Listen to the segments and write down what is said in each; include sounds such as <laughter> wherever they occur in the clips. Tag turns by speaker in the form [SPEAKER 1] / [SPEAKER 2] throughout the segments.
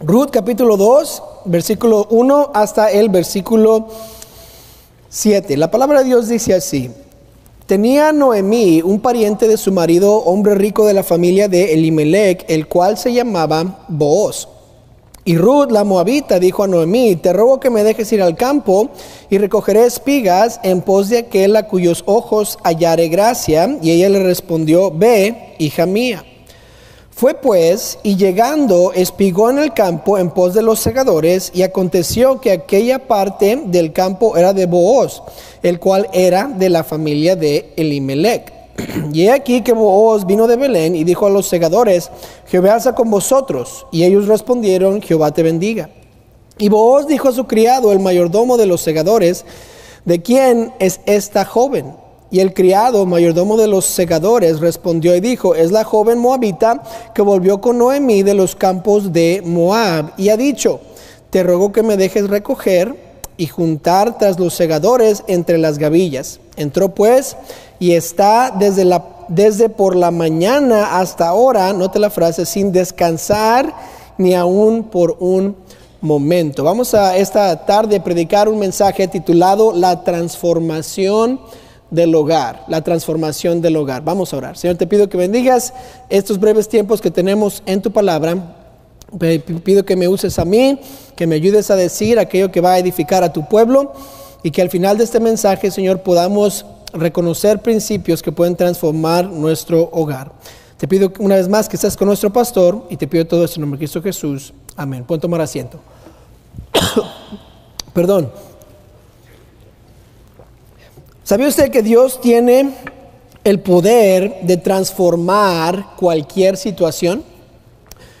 [SPEAKER 1] Ruth capítulo 2, versículo 1 hasta el versículo 7. La palabra de Dios dice así. Tenía Noemí un pariente de su marido, hombre rico de la familia de Elimelech, el cual se llamaba Booz. Y Ruth, la moabita, dijo a Noemí, te ruego que me dejes ir al campo y recogeré espigas en pos de aquel a cuyos ojos hallare gracia. Y ella le respondió, ve, hija mía. Fue pues, y llegando, espigó en el campo en pos de los segadores, y aconteció que aquella parte del campo era de Booz, el cual era de la familia de Elimelech. <clears throat> Y he aquí que Booz vino de Belén y dijo a los segadores, Jehová está con vosotros. Y ellos respondieron, Jehová te bendiga. Y Booz dijo a su criado, el mayordomo de los segadores, ¿de quién es esta joven? Y el criado, mayordomo de los segadores, respondió y dijo, es la joven moabita que volvió con Noemí de los campos de Moab y ha dicho, te ruego que me dejes recoger y juntar tras los segadores entre las gavillas. Entró pues y está desde, la, desde por la mañana hasta ahora, note la frase, sin descansar ni aún por un momento. Vamos a esta tarde predicar un mensaje titulado La transformación del hogar, la transformación del hogar. Vamos a orar. Señor, te pido que bendigas estos breves tiempos que tenemos en tu palabra. Pido que me uses a mí, que me ayudes a decir aquello que va a edificar a tu pueblo y que al final de este mensaje, Señor, podamos reconocer principios que pueden transformar nuestro hogar. Te pido una vez más que estés con nuestro pastor y te pido todo esto en nombre de Cristo Jesús. Amén. Pueden tomar asiento. <coughs> Perdón. ¿Sabía usted que Dios tiene el poder de transformar cualquier situación?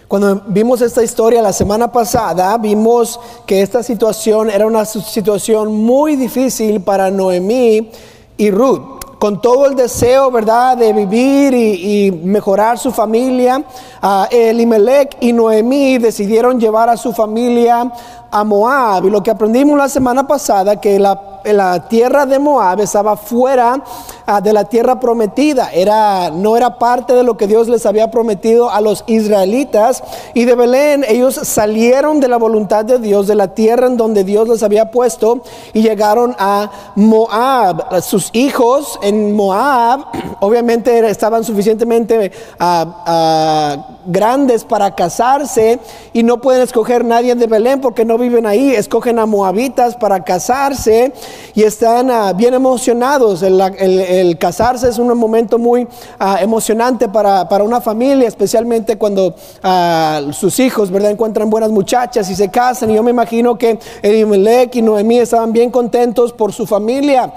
[SPEAKER 1] Cuando vimos esta historia la semana pasada, vimos que esta situación era una situación muy difícil para Noemí y Ruth con todo el deseo, ¿verdad?, de vivir y, mejorar su familia, uh, Elimelech y Noemí decidieron llevar a su familia a Moab. Y lo que aprendimos la semana pasada, que la la tierra de Moab estaba fuera ah, de la tierra prometida, era, no era parte de lo que Dios les había prometido a los israelitas. Y de Belén ellos salieron de la voluntad de Dios, de la tierra en donde Dios les había puesto, y llegaron a Moab. Sus hijos en Moab <clears throat> obviamente estaban suficientemente ah, ah, grandes para casarse y no pueden escoger nadie de Belén porque no viven ahí, escogen a moabitas para casarse y están ah, bien emocionados. El, casarse es un momento muy ah, emocionante para, una familia, especialmente cuando ah, sus hijos ¿verdad? encuentran buenas muchachas y se casan. Y yo me imagino que Elimelech y Noemí estaban bien contentos por su familia.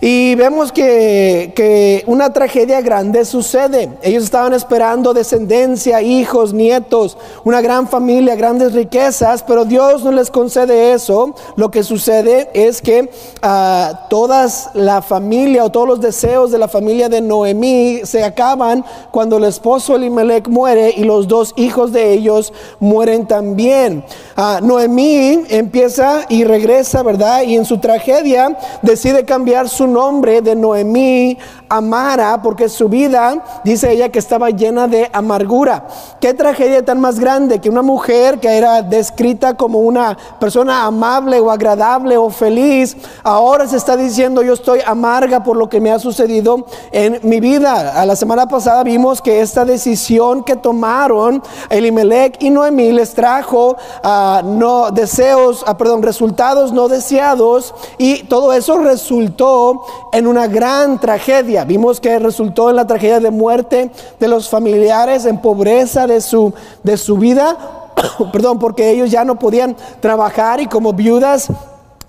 [SPEAKER 1] Y vemos que, que, una tragedia grande sucede. Ellos estaban esperando descendencia, hijos, nietos, una gran familia, grandes riquezas, pero Dios no les concede eso. Lo que sucede es que uh, todas la familia o todos los deseos de la familia de Noemí se acaban cuando el esposo Elimelech muere y los dos hijos de ellos mueren también. Uh, Noemí empieza y regresa, ¿verdad? Y en su tragedia decide cambiar su nombre de Noemí a Mara porque su vida, dice ella, que estaba llena de amargura. Qué tragedia tan más grande que una mujer que era descrita como una persona amable o agradable o feliz, ahora se está diciendo yo estoy amarga por lo que me ha sucedido en mi vida. A la semana pasada vimos que esta decisión que tomaron Elimelech y Noemí les trajo uh, no deseos, uh, perdón, resultados no deseados y todo eso resultó en una gran tragedia. Vimos que resultó en la tragedia de muerte de los familiares, en pobreza de su, de su vida, <coughs> perdón, porque ellos ya no podían trabajar y como viudas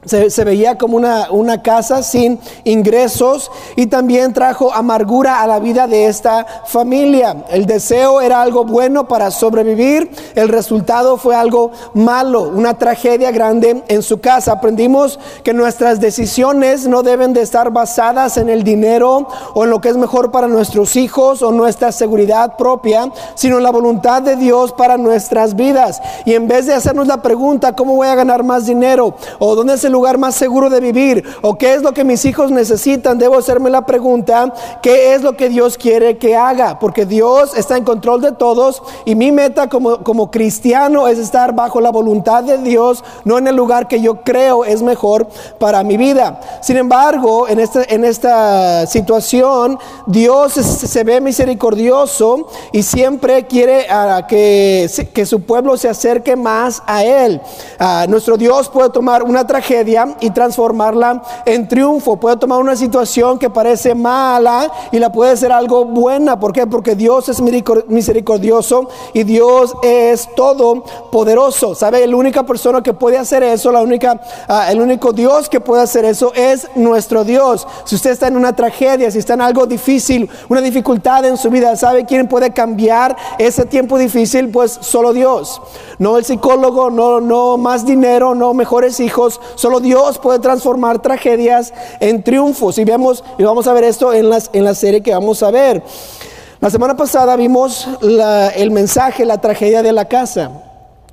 [SPEAKER 1] se, veía como una, una, casa sin ingresos y también trajo amargura a la vida de esta familia. El deseo era algo bueno para sobrevivir, el resultado fue algo malo, una tragedia grande en su casa. Aprendimos que nuestras decisiones no deben de estar basadas en el dinero o en lo que es mejor para nuestros hijos o nuestra seguridad propia, sino en la voluntad de Dios para nuestras vidas. Y en vez de hacernos la pregunta, ¿cómo voy a ganar más dinero? o dónde es el lugar más seguro de vivir? ¿O qué es lo que mis hijos necesitan? Debo hacerme la pregunta, ¿qué es lo que Dios quiere que haga? Porque Dios está en control de todos y mi meta como, como cristiano es estar bajo la voluntad de Dios, no en el lugar que yo creo es mejor para mi vida. Sin embargo, en esta, en esta situación, Dios se ve misericordioso y siempre quiere ah, que, que, su pueblo se acerque más a Él. Ah, nuestro Dios puede tomar una tragedia y transformarla en triunfo. Puede tomar una situación que parece mala y la puede hacer algo buena. ¿Por qué? Porque Dios es misericordioso y Dios es todo poderoso. ¿Sabe? La única persona que puede hacer eso, la única, ah, el único Dios que puede hacer eso es nuestro Dios. Si usted está en una tragedia, si está en algo difícil, una dificultad en su vida, ¿sabe quién puede cambiar ese tiempo difícil? Pues solo Dios. No el psicólogo, no, no más dinero, no mejores hijos. Solo Dios puede transformar tragedias en triunfos. Y vemos, y vamos a ver esto en, las, en la serie que vamos a ver. La semana pasada vimos el mensaje, la tragedia de la casa,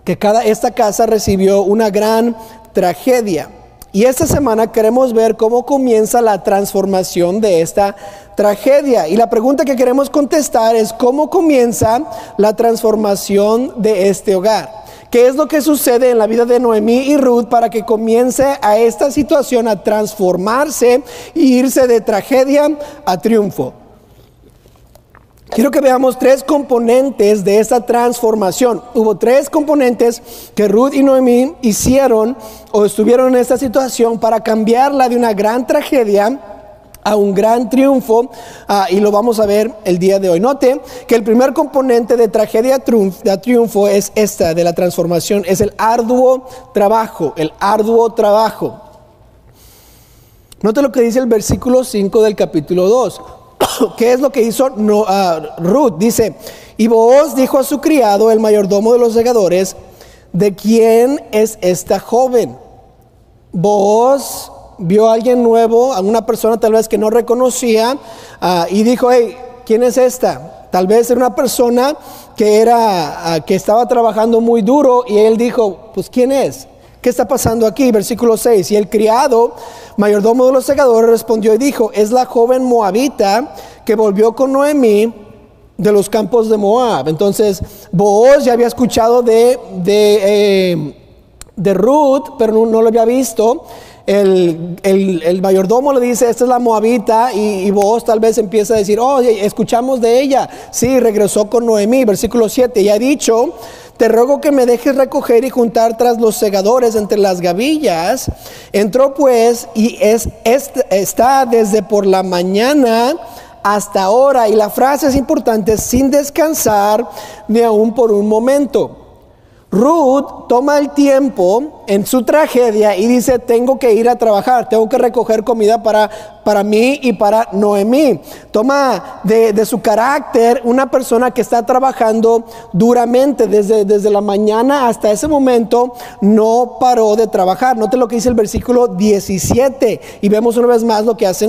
[SPEAKER 1] que esta casa recibió una gran tragedia. Y esta semana queremos ver cómo comienza la transformación de esta tragedia. Y la pregunta que queremos contestar es cómo comienza la transformación de este hogar. ¿Qué es lo que sucede en la vida de Noemí y Ruth para que comience a esta situación a transformarse e irse de tragedia a triunfo? Quiero que veamos tres componentes de esta transformación. Hubo tres componentes que Ruth y Noemí hicieron o estuvieron en esta situación para cambiarla de una gran tragedia a un gran triunfo ah, y lo vamos a ver el día de hoy. Note que el primer componente de tragedia a triunfo es esta de la transformación, es el arduo trabajo, el arduo trabajo. Note lo que dice el versículo 5 del capítulo 2. <coughs> ¿Qué es lo que hizo uh, Ruth? Dice, y vos dijo a su criado, el mayordomo de los segadores, ¿de quién es esta joven? Vos vio a alguien nuevo, a una persona tal vez que no reconocía, uh, y dijo, hey, ¿quién es esta? Tal vez era una persona que, era, uh, que estaba trabajando muy duro y él dijo, pues ¿quién es? ¿Qué está pasando aquí? Versículo 6. Y el criado, mayordomo de los segadores, respondió y dijo, es la joven moabita que volvió con Noemí de los campos de Moab. Entonces, Booz ya había escuchado de, de, eh, de Ruth, pero no, lo había visto. El, el, mayordomo le dice, esta es la moabita, y, y tal vez empieza a decir, oh, escuchamos de ella. Sí, regresó con Noemí, versículo 7, y ha dicho, te ruego que me dejes recoger y juntar tras los segadores entre las gavillas. Entró pues y es, está desde por la mañana hasta ahora. Y la frase es importante, sin descansar ni aún por un momento. Ruth toma el tiempo en su tragedia y dice, tengo que ir a trabajar, tengo que recoger comida para, para mí y para Noemí. Toma de, su carácter una persona que está trabajando duramente desde, desde la mañana hasta ese momento, no paró de trabajar. Note lo que dice el versículo 17 y vemos una vez más lo que hace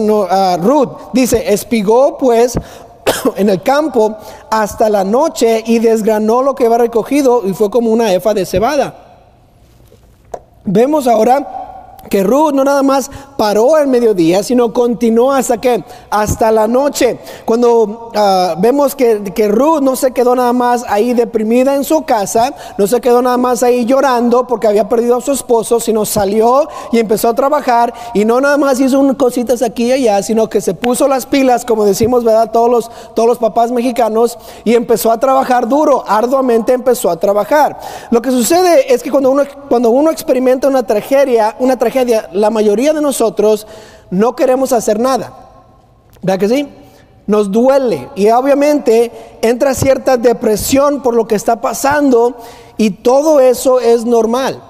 [SPEAKER 1] Ruth. Dice, espigó pues <coughs> en el campo hasta la noche y desgranó lo que había recogido y fue como una efa de cebada. Vemos ahora que Ruth no nada más paró al mediodía, sino continuó hasta que hasta la noche. Cuando ah, vemos que, que, Ruth no se quedó nada más ahí deprimida en su casa, no se quedó nada más ahí llorando porque había perdido a su esposo, sino salió y empezó a trabajar y no nada más hizo unas cositas aquí y allá, sino que se puso las pilas, como decimos, ¿verdad? Todos los, todos los papás mexicanos y empezó a trabajar duro, arduamente empezó a trabajar. Lo que sucede es que cuando uno, cuando uno experimenta una tragedia, una tragedia la mayoría de nosotros no queremos hacer nada. ¿Verdad que sí? Nos duele y obviamente entra cierta depresión por lo que está pasando y todo eso es normal.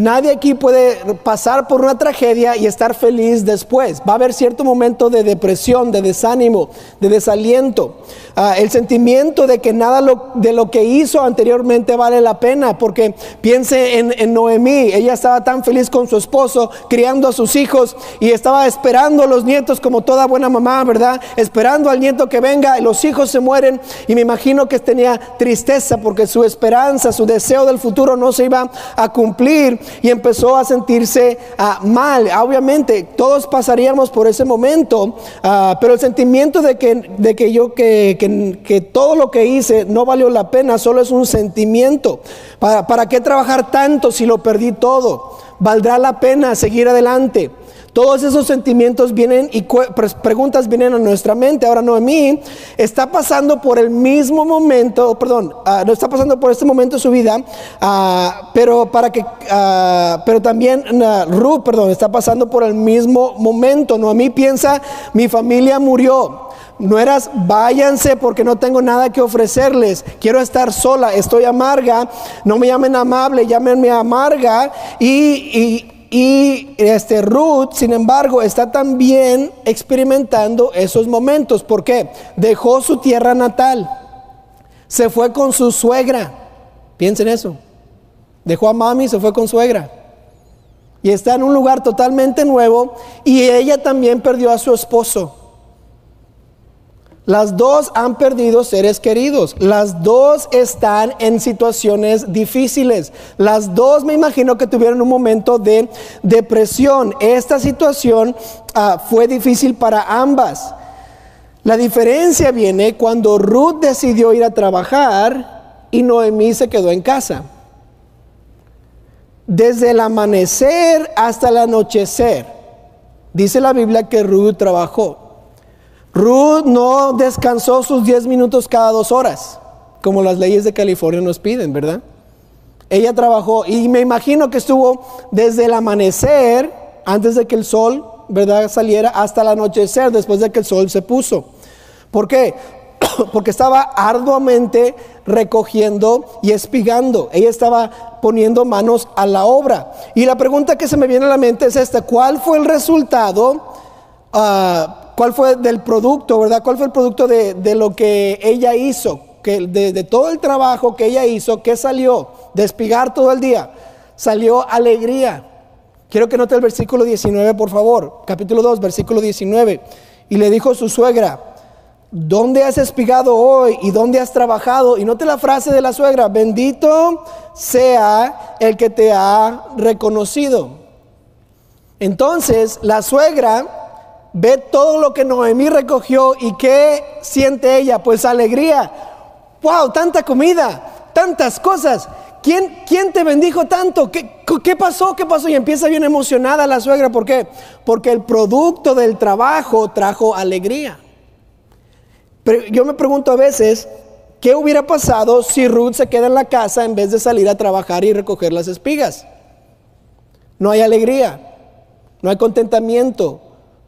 [SPEAKER 1] Nadie aquí puede pasar por una tragedia y estar feliz después. Va a haber cierto momento de depresión, de desánimo, de desaliento. Ah, el sentimiento de que nada de lo que hizo anteriormente vale la pena, porque piense en, en, Noemí, ella estaba tan feliz con su esposo, criando a sus hijos y estaba esperando a los nietos como toda buena mamá, ¿verdad? Esperando al nieto que venga y los hijos se mueren y me imagino que tenía tristeza porque su esperanza, su deseo del futuro no se iba a cumplir y empezó a sentirse ah, mal. Obviamente, todos pasaríamos por ese momento, ah, pero el sentimiento de que, de que yo, que, que, todo lo que hice no valió la pena, solo es un sentimiento. ¿Para, ¿Para qué trabajar tanto si lo perdí todo? ¿Valdrá la pena seguir adelante? Todos esos sentimientos vienen y preguntas vienen a nuestra mente. Ahora Noemí está pasando por el mismo momento, perdón, ah, no está pasando por este momento de su vida, ah, pero para que, uh, pero también Ruth, perdón, está pasando por el mismo momento. Noemí piensa, mi familia murió. No eras, váyanse porque no tengo nada que ofrecerles. Quiero estar sola, estoy amarga. No me llamen amable, llámenme amarga. y y este Ruth, sin embargo, está también experimentando esos momentos. ¿Por qué? Dejó su tierra natal. Se fue con su suegra. Piensen eso. Dejó a mami, se fue con suegra. Y está en un lugar totalmente nuevo. Y ella también perdió a su esposo. Las dos han perdido seres queridos. Las dos están en situaciones difíciles. Las dos me imagino que tuvieron un momento de depresión. Esta situación ah, fue difícil para ambas. La diferencia viene cuando Ruth decidió ir a trabajar y Noemí se quedó en casa. Desde el amanecer hasta el anochecer, dice la Biblia que Ruth trabajó. Ruth no descansó sus 10 minutos cada dos horas, como las leyes de California nos piden, ¿verdad? Ella trabajó y me imagino que estuvo desde el amanecer, antes de que el sol, ¿verdad?, saliera, hasta el anochecer, después de que el sol se puso. ¿Por qué? <coughs> Porque estaba arduamente recogiendo y espigando. Ella estaba poniendo manos a la obra. Y la pregunta que se me viene a la mente es esta, ¿cuál fue el resultado? Uh, ¿Cuál fue del producto, verdad? ¿Cuál fue el producto de, lo que ella hizo? Que de, todo el trabajo que ella hizo, ¿qué salió? Despigar todo el día. Salió alegría. Quiero que note el versículo 19, por favor. Capítulo 2, versículo 19. Y le dijo su suegra, ¿dónde has espigado hoy y dónde has trabajado? Y note la frase de la suegra, bendito sea el que te ha reconocido. Entonces, la suegra Ve todo lo que Noemí recogió y qué siente ella, pues alegría. ¡Wow! Tanta comida, tantas cosas. ¿Quién, quién te bendijo tanto? ¿Qué, ¿Qué, pasó? ¿Qué pasó? Y empieza bien emocionada la suegra. ¿Por qué? Porque el producto del trabajo trajo alegría. Yo me pregunto a veces, ¿qué hubiera pasado si Ruth se queda en la casa en vez de salir a trabajar y recoger las espigas? No hay alegría, no hay contentamiento,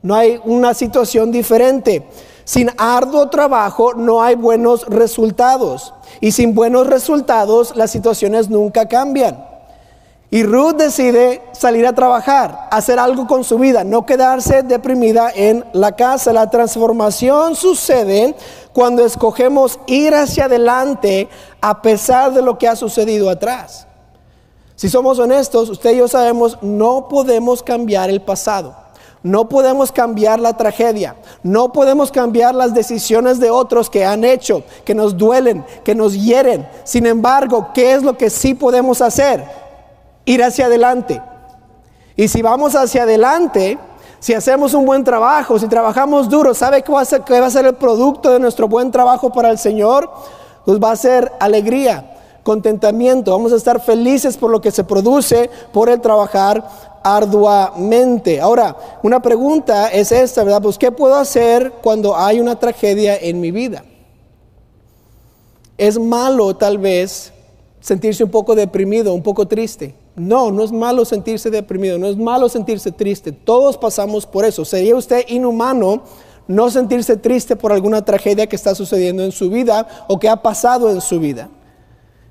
[SPEAKER 1] no hay una situación diferente. Sin arduo trabajo no hay buenos resultados. Y sin buenos resultados las situaciones nunca cambian. Y Ruth decide salir a trabajar, hacer algo con su vida, no quedarse deprimida en la casa. La transformación sucede cuando escogemos ir hacia adelante a pesar de lo que ha sucedido atrás. Si somos honestos, usted y yo sabemos, no podemos cambiar el pasado. No podemos cambiar la tragedia, no podemos cambiar las decisiones de otros que han hecho, que nos duelen, que nos hieren. Sin embargo, ¿qué es lo que sí podemos hacer? Ir hacia adelante. Y si vamos hacia adelante, si hacemos un buen trabajo, si trabajamos duro, ¿sabe qué va a ser, a ser el producto de nuestro buen trabajo para el Señor? Pues va a ser alegría, contentamiento, vamos a estar felices por lo que se produce por el trabajar arduamente. Ahora, una pregunta es esta, ¿verdad? Pues, ¿qué puedo hacer cuando hay una tragedia en mi vida? Es malo tal vez sentirse un poco deprimido, un poco triste. No, no es malo sentirse deprimido, no es malo sentirse triste. Todos pasamos por eso. ¿Sería usted inhumano no sentirse triste por alguna tragedia que está sucediendo en su vida o que ha pasado en su vida?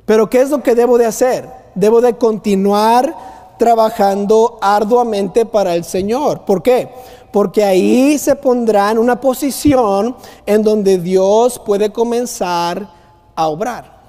[SPEAKER 1] Pero ¿qué es lo que debo de hacer? Debo de continuar trabajando arduamente para el Señor. ¿Por qué? Porque ahí se pondrá en una posición en donde Dios puede comenzar a obrar.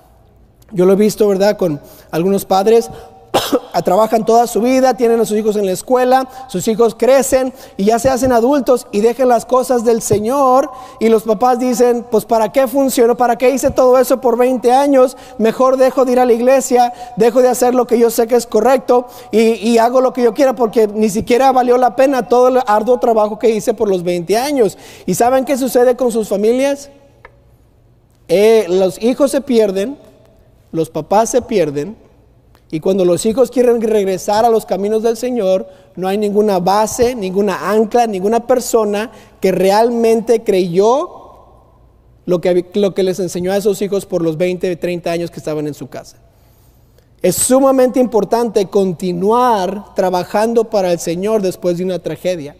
[SPEAKER 1] Yo lo he visto, ¿verdad? Con algunos padres <coughs> trabajan toda su vida, tienen a sus hijos en la escuela, sus hijos crecen y ya se hacen adultos y dejan las cosas del Señor y los papás dicen, pues ¿para qué funcionó? ¿Para qué hice todo eso por 20 años? Mejor dejo de ir a la iglesia, dejo de hacer lo que yo sé que es correcto y, y hago lo que yo quiera porque ni siquiera valió la pena todo el arduo trabajo que hice por los 20 años. ¿Y saben qué sucede con sus familias? Eh, los hijos se pierden, los papás se pierden, y cuando los hijos quieren regresar a los caminos del Señor, no hay ninguna base, ninguna ancla, ninguna persona que realmente creyó lo que, lo que les enseñó a esos hijos por los 20, 30 años que estaban en su casa. Es sumamente importante continuar trabajando para el Señor después de una tragedia.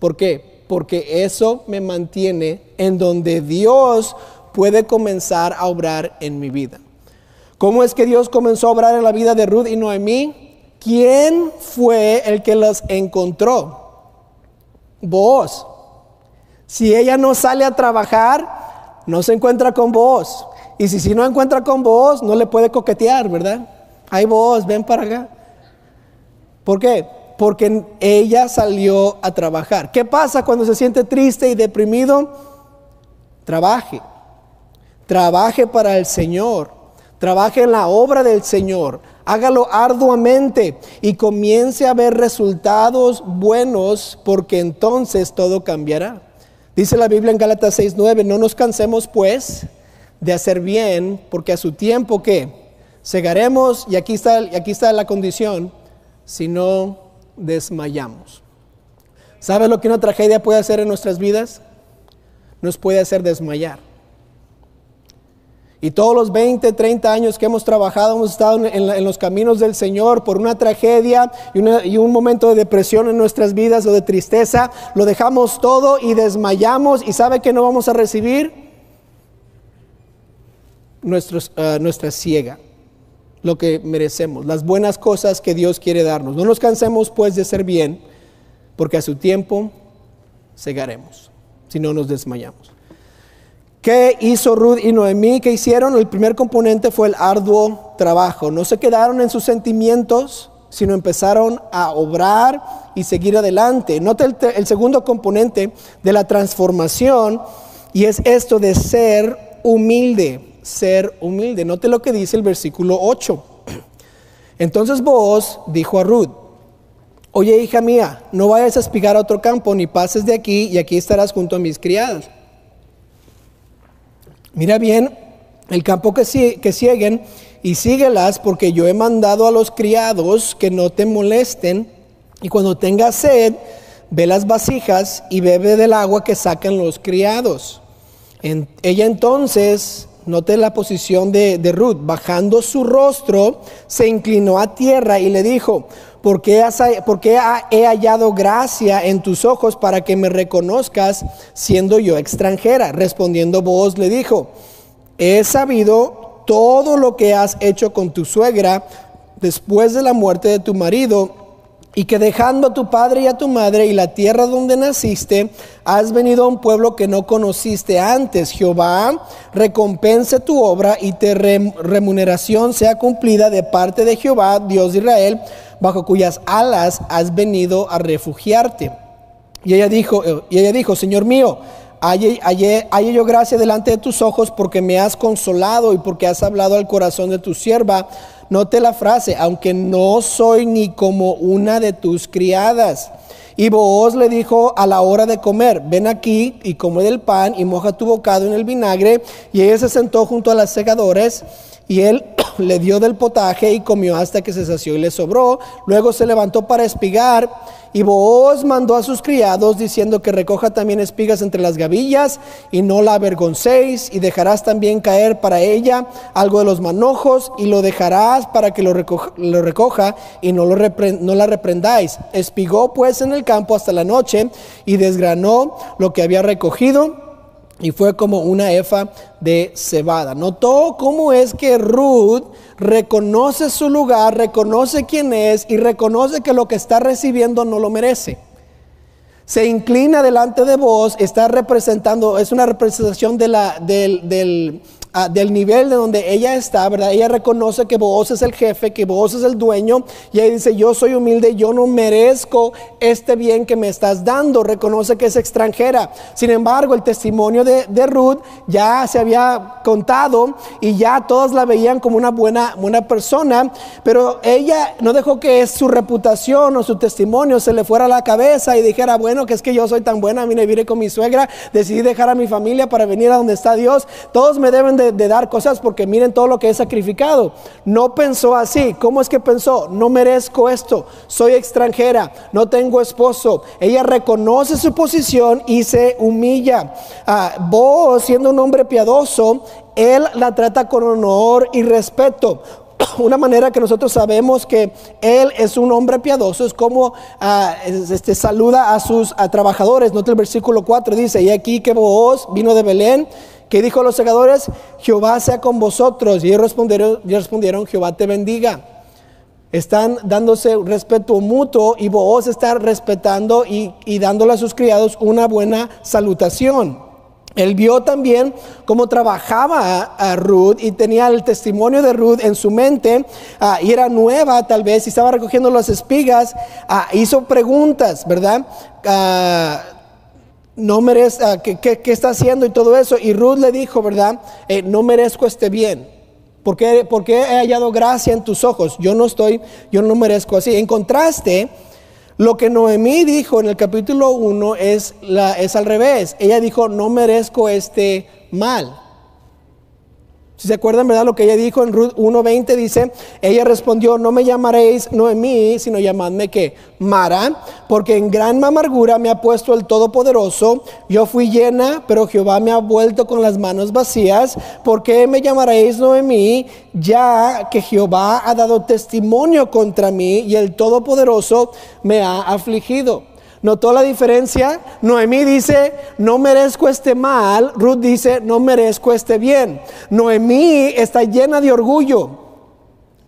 [SPEAKER 1] ¿Por qué? Porque eso me mantiene en donde Dios puede comenzar a obrar en mi vida. ¿Cómo es que Dios comenzó a obrar en la vida de Ruth y Noemí? ¿Quién fue el que los encontró? Vos. Si ella no sale a trabajar, no se encuentra con vos. Y si, si no encuentra con vos, no le puede coquetear, ¿verdad? Ay vos, ven para acá. ¿Por qué? Porque ella salió a trabajar. ¿Qué pasa cuando se siente triste y deprimido? Trabaje. Trabaje para el Señor, trabaje en la obra del Señor, hágalo arduamente y comience a ver resultados buenos porque entonces todo cambiará. Dice la Biblia en Gálatas 6:9, no nos cansemos pues de hacer bien, porque a su tiempo que segaremos y aquí está y aquí está la condición, si no desmayamos. ¿Sabe lo que una tragedia puede hacer en nuestras vidas? Nos puede hacer desmayar. Y todos los 20, 30 años que hemos trabajado, hemos estado en, los caminos del Señor por una tragedia y, un momento de depresión en nuestras vidas o de tristeza, lo dejamos todo y desmayamos y sabe que no vamos a recibir ah, nuestra ciega, lo que merecemos, las buenas cosas que Dios quiere darnos. No nos cansemos pues de ser bien, porque a su tiempo cegaremos, si no nos desmayamos. ¿Qué hizo Ruth y Noemí? ¿Qué hicieron? El primer componente fue el arduo trabajo. No se quedaron en sus sentimientos, sino empezaron a obrar y seguir adelante. Note el, segundo componente de la transformación y es esto de ser humilde, ser humilde. Note lo que dice el versículo 8. <clears throat> Entonces vos dijo a Ruth, oye hija mía, no vayas a espigar a otro campo, ni pases de aquí y aquí estarás junto a mis criadas. Mira bien el campo que, que y síguelas porque yo he mandado a los criados que no te molesten y cuando tengas sed, ve las vasijas y bebe del agua que sacan los criados. ella entonces, note la posición de, de Ruth, bajando su rostro, se inclinó a tierra y le dijo, porque, he hallado gracia en tus ojos para que me reconozcas siendo yo extranjera. Respondiendo vos le dijo, he sabido todo lo que has hecho con tu suegra después de la muerte de tu marido y que dejando a tu padre y a tu madre y la tierra donde naciste, has venido a un pueblo que no conociste antes. Jehová recompense tu obra y te remuneración sea cumplida de parte de Jehová, Dios de Israel, bajo cuyas alas has venido a refugiarte. Y ella dijo, eh, y ella dijo Señor mío, Halle, yo gracia delante de tus ojos porque me has consolado y porque has hablado al corazón de tu sierva. Note la frase, aunque no soy ni como una de tus criadas. Y Booz le dijo a la hora de comer, ven aquí y come del pan y moja tu bocado en el vinagre. Y ella se sentó junto a las segadores y él <coughs> le dio del potaje y comió hasta que se sació y le sobró. Luego se levantó para espigar. Y Booz mandó a sus criados diciendo que recoja también espigas entre las gavillas y no la avergoncéis y dejarás también caer para ella algo de los manojos y lo dejarás para que lo recoja, y no, lo no la reprendáis. Espigó pues en el campo hasta la noche y desgranó lo que había recogido y fue como una efa de cebada. Notó cómo es que Ruth reconoce su lugar, reconoce quién es y reconoce que lo que está recibiendo no lo merece. Se inclina delante de vos, está representando, es una representación de la, del, ah, del nivel de donde ella está, ¿verdad? Ella reconoce que vos es el jefe, que vos es el dueño, y ella dice, yo soy humilde, yo no merezco este bien que me estás dando, reconoce que es extranjera. Sin embargo, el testimonio de, de Ruth ya se había contado y ya todos la veían como una buena, persona, pero ella no dejó que su reputación o su testimonio se le fuera a la cabeza y dijera, bueno, que es que yo soy tan buena, vine, vine con mi suegra, decidí dejar a mi familia para venir a donde está Dios, todos me deben de, dar cosas porque miren todo lo que he sacrificado. No pensó así. ¿Cómo es que pensó? No merezco esto, soy extranjera, no tengo esposo. Ella reconoce su posición y se humilla. Ah, vos, siendo un hombre piadoso, él la trata con honor y respeto. <clears throat> Una manera que nosotros sabemos que él es un hombre piadoso es como ah, este, saluda a sus trabajadores. Nota el versículo 4, dice, y aquí que vos vino de Belén ¿Qué dijo los segadores? Jehová sea con vosotros. Y ellos respondieron, respondieron Jehová te bendiga. Están dándose respeto mutuo y vos está respetando y, dándole a sus criados una buena salutación. Él vio también cómo trabajaba a, Ruth y tenía el testimonio de Ruth en su mente ah, y era nueva tal vez y estaba recogiendo las espigas. Ah, hizo preguntas, ¿verdad? Ah, no merezco, ah, ¿qué, está haciendo y todo eso? Y Ruth le dijo, ¿verdad? Eh, no merezco este bien. Porque, porque he hallado gracia en tus ojos. Yo no estoy, yo no merezco así. En contraste, lo que Noemí dijo en el capítulo 1 es, la, es al revés. Ella dijo, no merezco este mal. Si se acuerdan, ¿verdad? Lo que ella dijo en Ruth 1.20 dice, ella respondió, no me llamaréis Noemí, sino llamadme que Mara, porque en gran amargura me ha puesto el Todopoderoso. Yo fui llena, pero Jehová me ha vuelto con las manos vacías. ¿Por qué me llamaréis Noemí? Ya que Jehová ha dado testimonio contra mí y el Todopoderoso me ha afligido. ¿Notó la diferencia? Noemí dice, no merezco este mal. Ruth dice, no merezco este bien. Noemí está llena de orgullo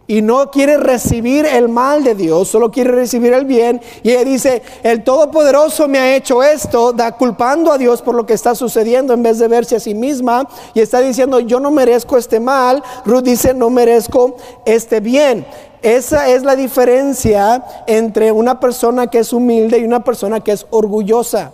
[SPEAKER 1] y no quiere recibir el mal de Dios, solo quiere recibir el bien. Y ella dice, el Todopoderoso me ha hecho esto, da culpando a Dios por lo que está sucediendo en vez de verse a sí misma. Y está diciendo, yo no merezco este mal. Ruth dice, no merezco este bien. Esa es la diferencia entre una persona que es humilde y una persona que es orgullosa.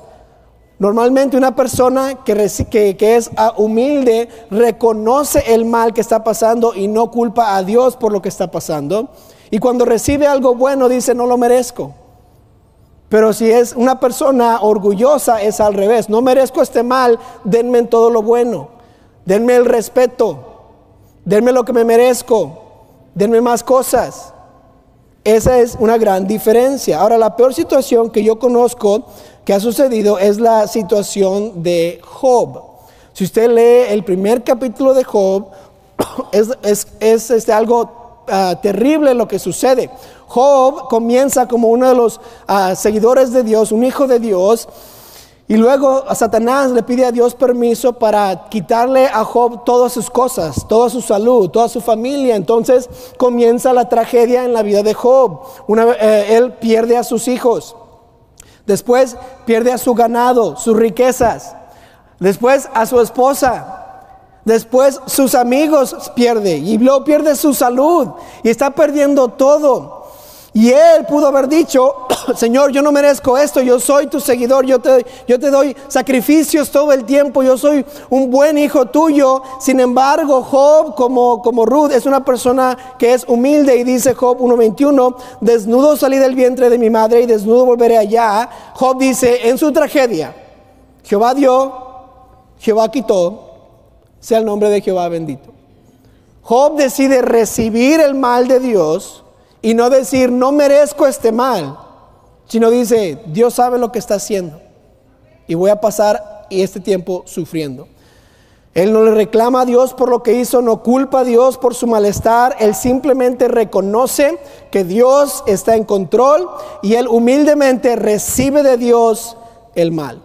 [SPEAKER 1] Normalmente una persona que, es ah, humilde reconoce el mal que está pasando y no culpa a Dios por lo que está pasando. Y cuando recibe algo bueno dice, no lo merezco. Pero si es una persona orgullosa es al revés. No merezco este mal, denme en todo lo bueno. Denme el respeto. Denme lo que me merezco denme más cosas. Esa es una gran diferencia. Ahora, la peor situación que yo conozco que ha sucedido es la situación de Job. Si usted lee el primer capítulo de Job, <coughs> es, este, algo ah, terrible lo que sucede. Job comienza como uno de los ah, seguidores de Dios, un hijo de Dios, y luego a Satanás le pide a Dios permiso para quitarle a Job todas sus cosas, toda su salud, toda su familia. Entonces comienza la tragedia en la vida de Job. Una, eh, él pierde a sus hijos. Después pierde a su ganado, sus riquezas. Después a su esposa. Después sus amigos pierde. Y luego pierde su salud. Y está perdiendo todo. Y él pudo haber dicho, <clears throat> Señor, yo no merezco esto, yo soy tu seguidor, yo te, yo te doy sacrificios todo el tiempo, yo soy un buen hijo tuyo. Sin embargo, Job, como, como Ruth, es una persona que es humilde y dice Job 1.21, desnudo salí del vientre de mi madre y desnudo volveré allá. Job dice en su tragedia, Jehová dio, Jehová quitó, sea el nombre de Jehová bendito. Job decide recibir el mal de Dios y no decir, no merezco este mal, sino dice, Dios sabe lo que está haciendo y voy a pasar este tiempo sufriendo. Él no le reclama a Dios por lo que hizo, no culpa a Dios por su malestar, él simplemente reconoce que Dios está en control y él humildemente recibe de Dios el mal.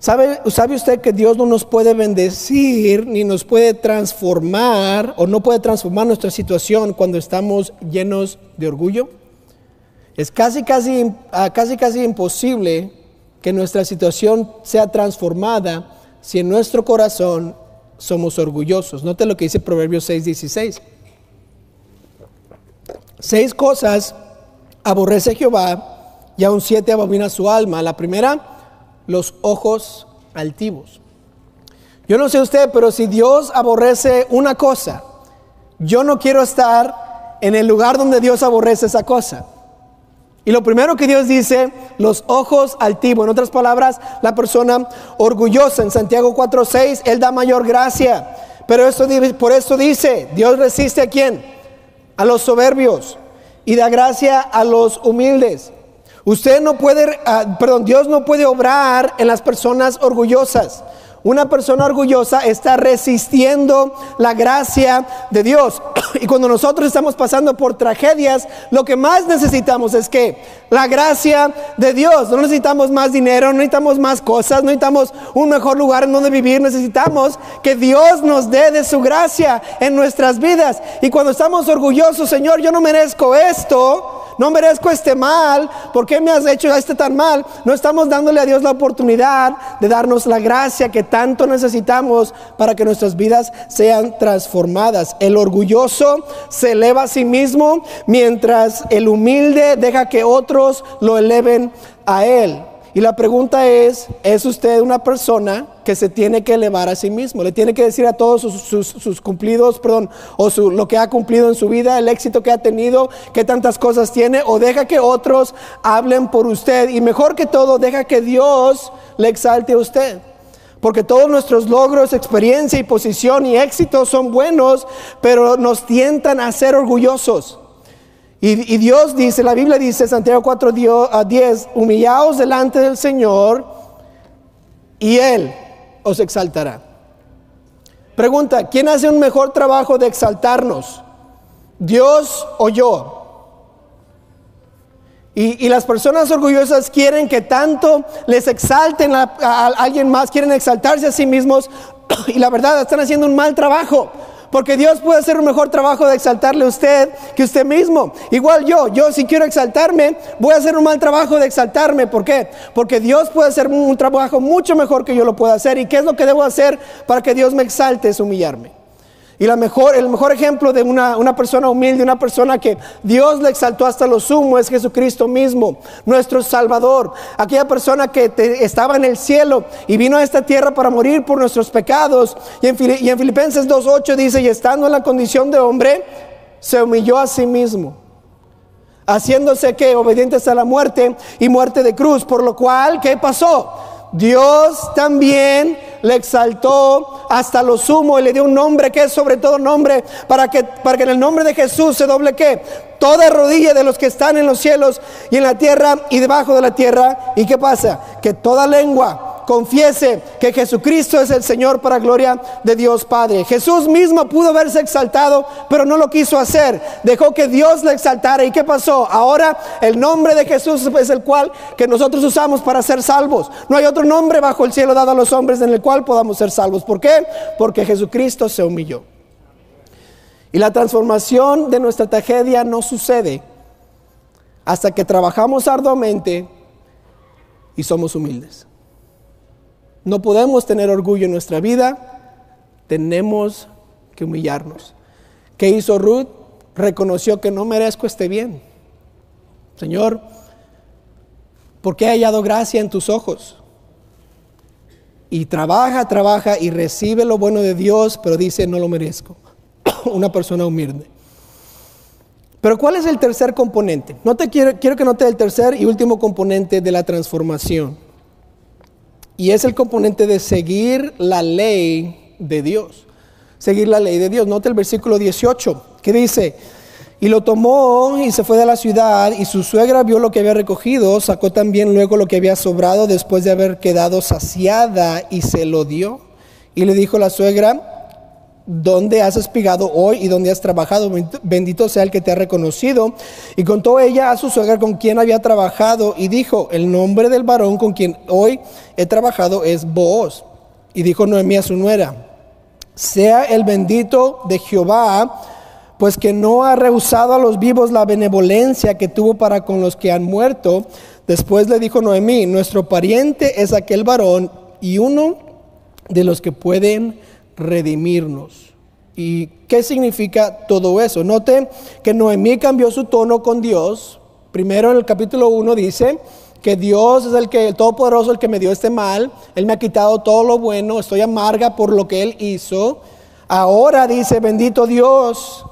[SPEAKER 1] ¿Sabe, usted que Dios no nos puede bendecir ni nos puede transformar o no puede transformar nuestra situación cuando estamos llenos de orgullo? Es casi, casi, ah, casi, casi imposible que nuestra situación sea transformada si en nuestro corazón somos orgullosos. Note lo que dice Proverbios 6:16. Seis cosas aborrece Jehová y aún siete abomina su alma. La primera, los ojos altivos. Yo no sé usted, pero si Dios aborrece una cosa, yo no quiero estar en el lugar donde Dios aborrece esa cosa. Y lo primero que Dios dice, los ojos altivos. En otras palabras, la persona orgullosa. En Santiago 4:6, Él da mayor gracia. Pero esto, por eso dice, Dios resiste a quién? A los soberbios y da gracia a los humildes. Usted no puede, ah, perdón, Dios no puede obrar en las personas orgullosas. Una persona orgullosa está resistiendo la gracia de Dios. <clears throat> Y cuando nosotros estamos pasando por tragedias, lo que más necesitamos es que la gracia de Dios. No necesitamos más dinero, no necesitamos más cosas, no necesitamos un mejor lugar en donde vivir. Necesitamos que Dios nos dé de su gracia en nuestras vidas. Y cuando estamos orgullosos, Señor, yo no merezco esto no merezco este mal, ¿por qué me has hecho este tan mal? No estamos dándole a Dios la oportunidad de darnos la gracia que tanto necesitamos para que nuestras vidas sean transformadas. El orgulloso se eleva a sí mismo, mientras el humilde deja que otros lo eleven a él. Y la pregunta es, ¿es usted una persona que se tiene que elevar a sí mismo? Le tiene que decir a todos sus, cumplidos, perdón, o lo que ha cumplido en su vida, el éxito que ha tenido, qué tantas cosas tiene, o deja que otros hablen por usted. Y mejor que todo, deja que Dios le exalte a usted. Porque todos nuestros logros, experiencia y posición y éxito son buenos, pero nos tientan a ser orgullosos. Y, Dios dice, la Biblia dice, Santiago 4, 10, humillaos delante del Señor y Él os exaltará. Pregunta, ¿quién hace un mejor trabajo de exaltarnos? ¿Dios o yo? Y, las personas orgullosas quieren que tanto les exalten a alguien más, quieren exaltarse a sí mismos <clears throat> y la verdad están haciendo un mal trabajo. Porque Dios puede hacer un mejor trabajo de exaltarle a usted que usted mismo. Igual yo, yo si quiero exaltarme, voy a hacer un mal trabajo de exaltarme. ¿Por qué? Porque Dios puede hacer un trabajo mucho mejor que yo lo pueda hacer. ¿Y qué es lo que debo hacer para que Dios me exalte? Es humillarme. Y la mejor, el mejor ejemplo de una, una, persona humilde, una persona que Dios le exaltó hasta lo sumo, es Jesucristo mismo, nuestro Salvador. Aquella persona que estaba en el cielo y vino a esta tierra para morir por nuestros pecados. Y en, y en Filipenses 2.8 dice, y estando en la condición de hombre, se humilló a sí mismo haciéndose que obedientes a la muerte y muerte de cruz, por lo cual, ¿qué pasó? Dios también le exaltó hasta lo sumo y le dio un nombre que es sobre todo nombre para que, para que en el nombre de Jesús se doble que toda rodilla de los que están en los cielos y en la tierra y debajo de la tierra. ¿Y qué pasa? Que toda lengua confiese que Jesucristo es el Señor para gloria de Dios Padre. Jesús mismo pudo haberse exaltado, pero no lo quiso hacer. Dejó que Dios le exaltara. ¿Y qué pasó? Ahora el nombre de Jesús es el cual que nosotros usamos para ser salvos. No hay otro nombre bajo el cielo dado a los hombres en el cual podamos ser salvos. ¿Por qué? Porque Jesucristo se humilló. Y la transformación de nuestra tragedia no sucede hasta que trabajamos arduamente y somos humildes. No podemos tener orgullo en nuestra vida, tenemos que humillarnos. ¿Qué hizo Ruth? Reconoció que no merezco este bien. Señor, ¿por qué he hallado gracia en tus ojos? Y trabaja, trabaja y recibe lo bueno de Dios, pero dice, no lo merezco. <coughs> Una persona humilde. Pero ¿cuál es el tercer componente? No te quiero, quiero que note el tercer y último componente de la transformación. Y es el componente de seguir la ley de Dios. Seguir la ley de Dios. Note el versículo 18 que dice, y lo tomó y se fue de la ciudad y su suegra vio lo que había recogido, sacó también luego lo que había sobrado después de haber quedado saciada y se lo dio. Y le dijo la suegra, ¿Dónde has espigado hoy y dónde has trabajado? Bendito sea el que te ha reconocido. Y contó ella a su suegra con quien había trabajado y dijo, el nombre del varón con quien hoy he trabajado es Booz. Y dijo Noemí a su nuera, sea el bendito de Jehová, pues que no ha rehusado a los vivos la benevolencia que tuvo para con los que han muerto. Después le dijo Noemí, nuestro pariente es aquel varón y uno de los que pueden redimirnos. ¿Y qué significa todo eso? Note que Noemí cambió su tono con Dios. Primero en el capítulo 1 dice que Dios es el que el todopoderoso el que me dio este mal, él me ha quitado todo lo bueno, estoy amarga por lo que él hizo. Ahora dice, bendito Dios,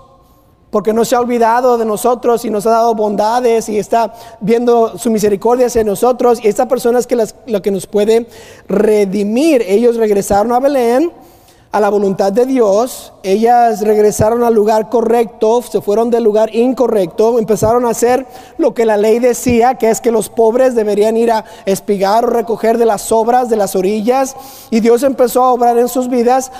[SPEAKER 1] porque no se ha olvidado de nosotros y nos ha dado bondades y está viendo su misericordia hacia nosotros. Y esta persona es que lo que nos puede redimir. Ellos regresaron a Belén a la voluntad de Dios, ellas regresaron al lugar correcto, se fueron del lugar incorrecto, empezaron a hacer lo que la ley decía, que es que los pobres deberían ir a espigar o recoger de las sobras de las orillas, y Dios empezó a obrar en sus vidas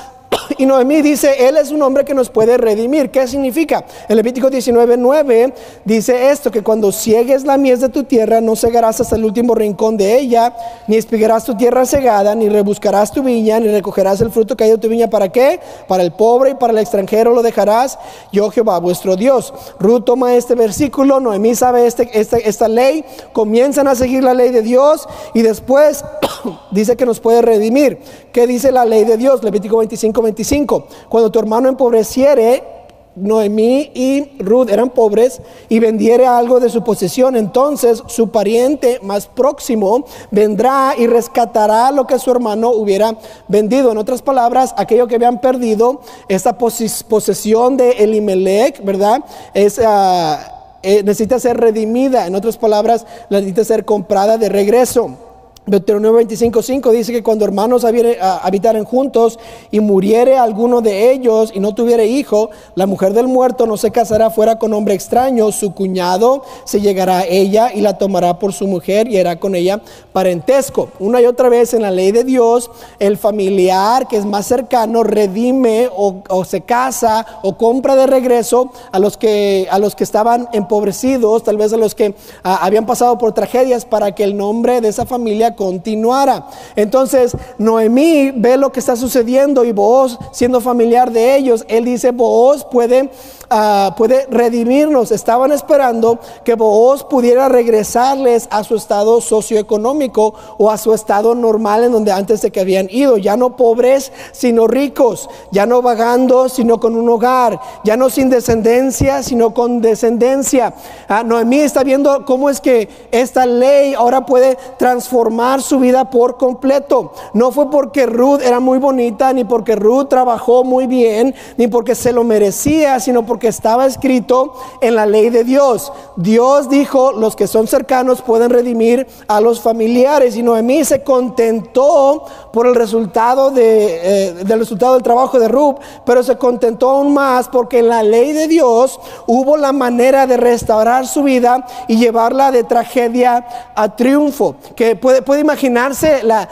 [SPEAKER 1] y Noemí dice, Él es un hombre que nos puede redimir. ¿Qué significa? En Levítico 19:9 dice esto, que cuando ciegues la mies de tu tierra, no cegarás hasta el último rincón de ella, ni espigarás tu tierra cegada, ni rebuscarás tu viña, ni recogerás el fruto caído de tu viña. ¿Para qué? Para el pobre y para el extranjero lo dejarás, yo Jehová vuestro Dios. Ruth toma este versículo, Noemí sabe este, este, esta ley, comienzan a seguir la ley de Dios y después <coughs> dice que nos puede redimir. ¿Qué dice la ley de Dios? Levítico 25, 25. Cuando tu hermano empobreciere, Noemí y Ruth eran pobres y vendiere algo de su posesión, entonces su pariente más próximo vendrá y rescatará lo que su hermano hubiera vendido. En otras palabras, aquello que habían perdido, esa posesión de Elimelech, ¿verdad? Es, ah, eh, necesita ser redimida. En otras palabras, necesita ser comprada de regreso. Deuteronomio 25:5 dice que cuando hermanos habitaren juntos y muriere alguno de ellos y no tuviere hijo, la mujer del muerto no se casará fuera con hombre extraño, su cuñado se llegará a ella y la tomará por su mujer y hará con ella parentesco. Una y otra vez en la ley de Dios, el familiar que es más cercano redime o, se casa o compra de regreso a los que, a los que estaban empobrecidos, tal vez a los que habían pasado por tragedias para que el nombre de esa familia continuara. Entonces Noemí ve lo que está sucediendo y vos siendo familiar de ellos, él dice, vos puede Ah, puede redimirnos. Estaban esperando que vos pudiera regresarles a su estado socioeconómico o a su estado normal en donde antes de que habían ido. Ya no pobres, sino ricos. Ya no vagando, sino con un hogar. Ya no sin descendencia, sino con descendencia. Ah, Noemí está viendo cómo es que esta ley ahora puede transformar su vida por completo. No fue porque Ruth era muy bonita, ni porque Ruth trabajó muy bien, ni porque se lo merecía, sino porque que estaba escrito en la ley de Dios. Dios dijo, los que son cercanos pueden redimir a los familiares. Y Noemí se contentó por el resultado de, eh, del resultado del trabajo de Rub, pero se contentó aún más porque en la ley de Dios hubo la manera de restaurar su vida y llevarla de tragedia a triunfo. Que puede, puede imaginarse la,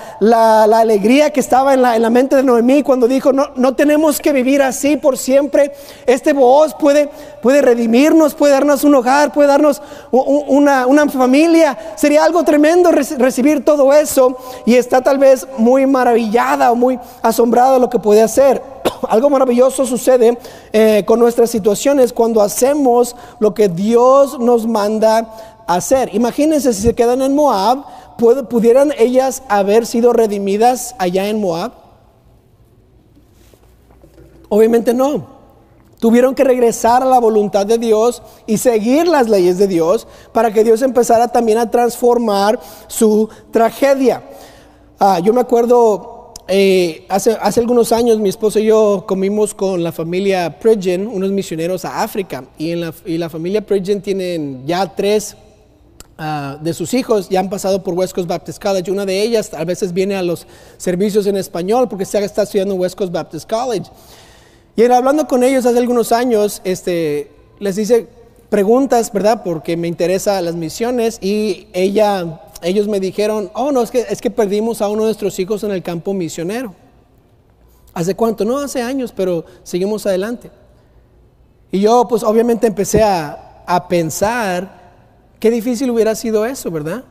[SPEAKER 1] alegría que estaba en la, en la, mente de Noemí cuando dijo, no, no tenemos que vivir así por siempre. Este voz puede, puede redimirnos, puede darnos un hogar, puede darnos una, una familia. Sería algo tremendo recibir todo eso y está tal vez muy maravillada o muy asombrada de lo que puede hacer. <clears throat> Algo maravilloso sucede eh, con nuestras situaciones cuando hacemos lo que Dios nos manda hacer. Imagínense si se quedan en Moab, ¿pudieran ellas haber sido redimidas allá en Moab? Obviamente no. Tuvieron que regresar a la voluntad de Dios y seguir las leyes de Dios para que Dios empezara también a transformar su tragedia. Ah, yo me acuerdo, eh, hace, algunos años mi esposo y yo comimos con la familia Pridgen, unos misioneros a África, y, la, y la familia Pridgen tienen ya tres ah, de sus hijos, ya han pasado por West Coast Baptist College. Una de ellas a veces viene a los servicios en español porque se está estudiando en West Coast Baptist College. Y hablando con ellos hace algunos años, este, les hice preguntas, ¿verdad? Porque me interesan las misiones y ella, ellos me dijeron, oh, no, es que, es que perdimos a uno de nuestros hijos en el campo misionero. ¿Hace cuánto? No, hace años, pero seguimos adelante. Y yo, pues obviamente empecé a, a pensar qué difícil hubiera sido eso, ¿verdad?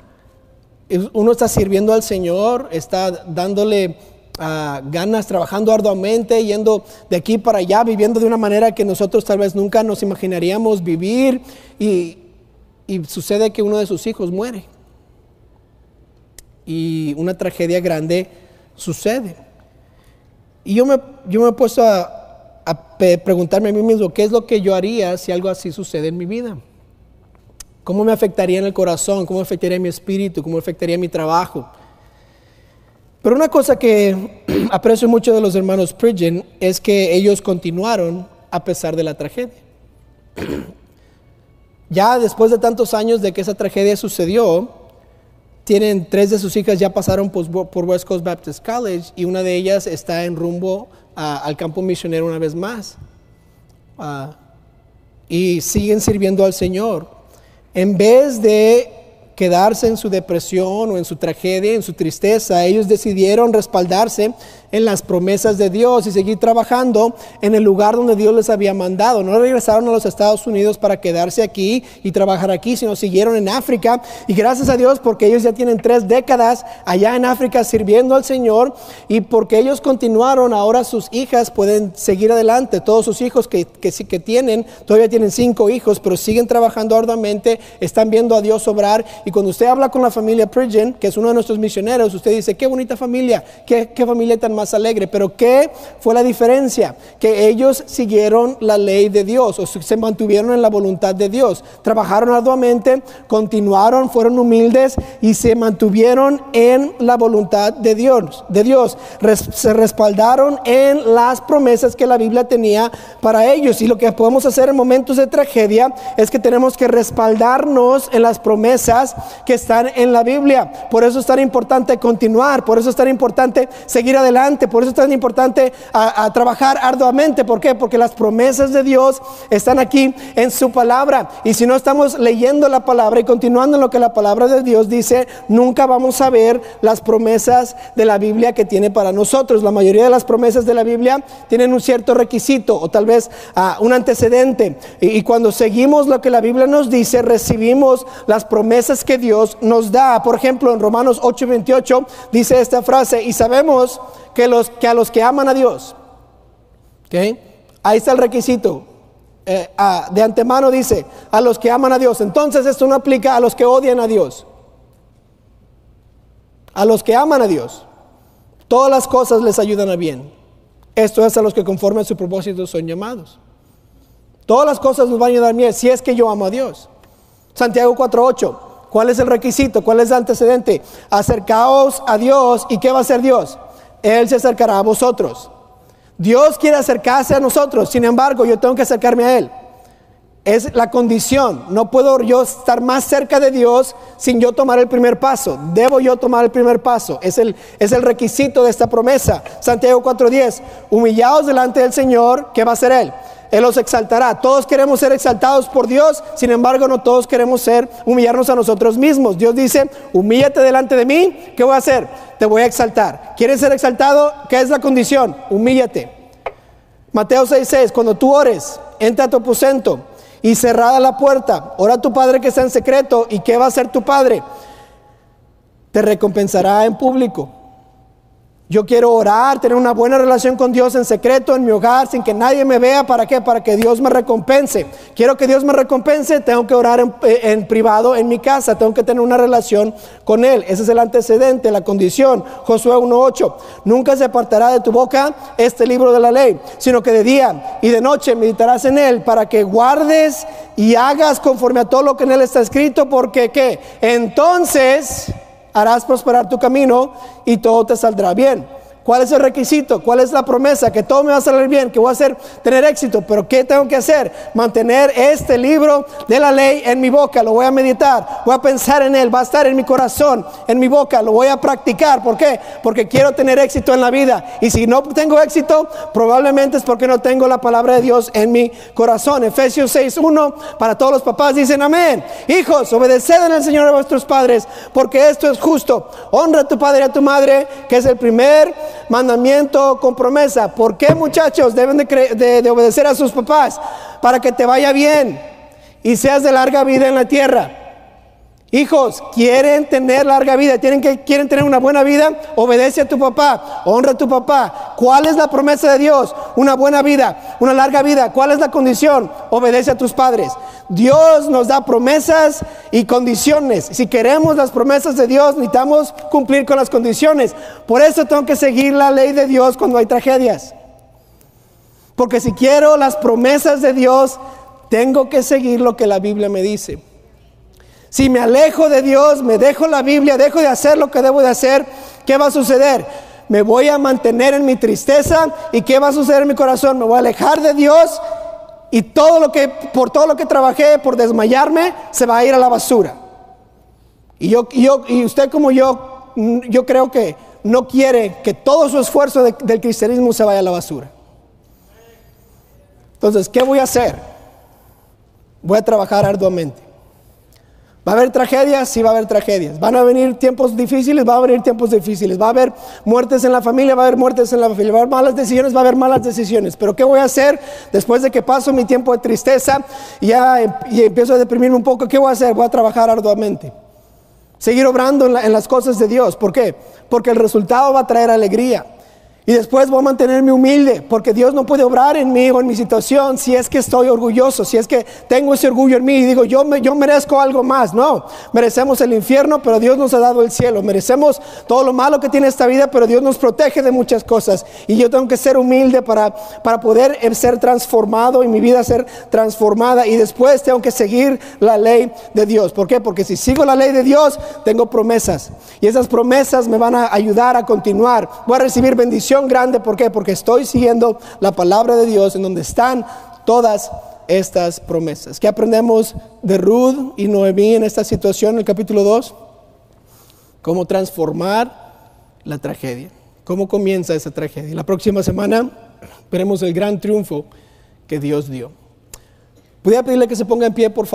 [SPEAKER 1] Uno está sirviendo al Señor, está dándole ganas, trabajando arduamente, yendo de aquí para allá, viviendo de una manera que nosotros tal vez nunca nos imaginaríamos vivir y, sucede que uno de sus hijos muere. Y una tragedia grande sucede. Y yo me, yo me he puesto a preguntarme a mí mismo, ¿qué es lo que yo haría si algo así sucede en mi vida? ¿Cómo me afectaría en el corazón? ¿Cómo afectaría mi espíritu? ¿Cómo afectaría mi trabajo? Pero una cosa que <clears throat> aprecio mucho de los hermanos Pridgen es que ellos continuaron a pesar de la tragedia. <clears throat> Ya después de tantos años de que esa tragedia sucedió, tienen tres de sus hijas ya pasaron por, West Coast Baptist College y una de ellas está en rumbo al campo misionero una vez más. Ah, y siguen sirviendo al Señor. En vez de quedarse en su depresión o en su tragedia, en su tristeza, ellos decidieron respaldarse en las promesas de Dios y seguir trabajando en el lugar donde Dios les había mandado. No regresaron a los Estados Unidos para quedarse aquí y trabajar aquí, sino siguieron en África. Y gracias a Dios porque ellos ya tienen tres décadas allá en África sirviendo al Señor y porque ellos continuaron, ahora sus hijas pueden seguir adelante. Todos sus hijos que, que, que tienen, todavía tienen cinco hijos, pero siguen trabajando arduamente, están viendo a Dios obrar. Y cuando usted habla con la familia Pridgen, que es uno de nuestros misioneros, usted dice, qué bonita familia, qué, qué familia tan más alegre. Pero ¿qué fue la diferencia? Que ellos siguieron la ley de Dios o se mantuvieron en la voluntad de Dios. Trabajaron arduamente, continuaron, fueron humildes y se mantuvieron en la voluntad de Dios. De Dios. se respaldaron en las promesas que la Biblia tenía para ellos. Y lo que podemos hacer en momentos de tragedia es que tenemos que respaldarnos en las promesas que están en la Biblia. Por eso es tan importante continuar, por eso es tan importante seguir adelante por eso es tan importante trabajar arduamente. ¿Por qué? Porque las promesas de Dios están aquí en su palabra. Y si no estamos leyendo la palabra y continuando en lo que la palabra de Dios dice, nunca vamos a ver las promesas de la Biblia que tiene para nosotros. La mayoría de las promesas de la Biblia tienen un cierto requisito o tal vez ah, un antecedente. Y, y cuando seguimos lo que la Biblia nos dice, recibimos las promesas que Dios nos da. Por ejemplo, en Romanos 8:28 dice esta frase, y sabemos que, a los que aman a Dios. Ahí está el requisito. Eh, de antemano dice, a los que aman a Dios. Entonces esto no aplica a los que odian a Dios. A los que aman a Dios. Todas las cosas les ayudan a bien. Esto es a los que conforme a su propósito son llamados. Todas las cosas nos van a ayudar bien si es que yo amo a Dios. Santiago 4.8. ¿Cuál es el requisito? ¿Cuál es el antecedente? Acercaos a Dios y ¿qué va a hacer Dios? Él se acercará a vosotros. Dios quiere acercarse a nosotros, sin embargo yo tengo que acercarme a Él. Es la condición. No puedo yo estar más cerca de Dios sin yo tomar el primer paso. Debo yo tomar el primer paso. Es el, es el requisito de esta promesa. Santiago 4:10. Humillaos delante del Señor, ¿qué va a hacer Él? Él los exaltará. Todos queremos ser exaltados por Dios, sin embargo no todos queremos ser, humillarnos a nosotros mismos. Dios dice, humíllate delante de mí, ¿qué voy a hacer? Te voy a exaltar. ¿Quieres ser exaltado? ¿Qué es la condición? Humíllate. Mateo 6:6, cuando tú ores, entra a tu aposento y cerrada la puerta, ora a tu Padre que está en secreto, ¿y qué va a hacer tu Padre? Te recompensará en público. Yo quiero orar, tener una buena relación con Dios en secreto, en mi hogar, sin que nadie me vea. ¿Para qué? Para que Dios me recompense. Quiero que Dios me recompense, tengo que orar en, en, privado en mi casa, tengo que tener una relación con Él. Ese es el antecedente, la condición. Josué 1.8. Nunca se apartará de tu boca este libro de la ley, sino que de día y de noche meditarás en Él para que guardes y hagas conforme a todo lo que en Él está escrito, porque ¿qué? Entonces harás prosperar tu camino y todo te saldrá bien. ¿Cuál es el requisito? ¿Cuál es la promesa? Que todo me va a salir bien, que voy a hacer, tener éxito. Pero ¿qué tengo que hacer? Mantener este libro de la ley en mi boca. Lo voy a meditar, voy a pensar en él, va a estar en mi corazón, en mi boca. Lo voy a practicar. ¿Por qué? Porque quiero tener éxito en la vida. Y si no tengo éxito, probablemente es porque no tengo la palabra de Dios en mi corazón. Efesios 6.1, para todos los papás dicen amén. Hijos, obedeced el Señor a vuestros padres, porque esto es justo. Honra a tu padre y a tu madre, que es el primer mandamiento con promesa. ¿Por qué muchachos deben de, obedecer a sus papás? Para que te vaya bien y seas de larga vida en la tierra. Hijos, quieren tener larga vida, ¿Tienen que, quieren tener una buena vida, obedece a tu papá, honra a tu papá. ¿Cuál es la promesa de Dios? Una buena vida, una larga vida. ¿Cuál es la condición? Obedece a tus padres. Dios nos da promesas y condiciones. Si queremos las promesas de Dios, necesitamos cumplir con las condiciones. Por eso tengo que seguir la ley de Dios cuando hay tragedias. Porque si quiero las promesas de Dios, tengo que seguir lo que la Biblia me dice. Si me alejo de Dios, me dejo la Biblia, dejo de hacer lo que debo de hacer, ¿qué va a suceder? Me voy a mantener en mi tristeza y ¿qué va a suceder en mi corazón? Me voy a alejar de Dios y todo lo que por todo lo que trabajé por desmayarme se va a ir a la basura. Y yo, yo y usted como yo yo creo que no quiere que todo su esfuerzo del cristianismo se vaya a la basura. Entonces, ¿qué voy a hacer? Voy a trabajar arduamente. ¿Va a haber tragedias? Sí, va a haber tragedias. ¿Van a venir tiempos difíciles? Va a venir tiempos difíciles. ¿Va a haber muertes en la familia? Va a haber muertes en la familia. ¿Va a haber malas decisiones? Va a haber malas decisiones. Pero ¿qué voy a hacer después de que paso mi tiempo de tristeza y ya y empiezo a deprimirme un poco? ¿Qué voy a hacer? Voy a trabajar arduamente. Seguir obrando en las cosas de Dios. ¿Por qué? Porque el resultado va a traer alegría. Y después voy a mantenerme humilde, porque Dios no puede obrar en mí o en mi situación si es que estoy orgulloso, si es que tengo ese orgullo en mí y digo, yo, yo merezco algo más. No, merecemos el infierno, pero Dios nos ha dado el cielo. Merecemos todo lo malo que tiene esta vida, pero Dios nos protege de muchas cosas. Y yo tengo que ser humilde para, para poder ser transformado y mi vida ser transformada. Y después tengo que seguir la ley de Dios. ¿Por qué? Porque si sigo la ley de Dios, tengo promesas. Y esas promesas me van a ayudar a continuar. Voy a recibir grande. ¿Por qué? Porque estoy siguiendo la palabra de Dios en donde están todas estas promesas. ¿Qué aprendemos de Ruth y Noemí en esta situación en el capítulo 2? Cómo transformar la tragedia. ¿Cómo comienza esa tragedia? La próxima semana veremos el gran triunfo que Dios dio. ¿Pudiera pedirle que se ponga en pie, por favor?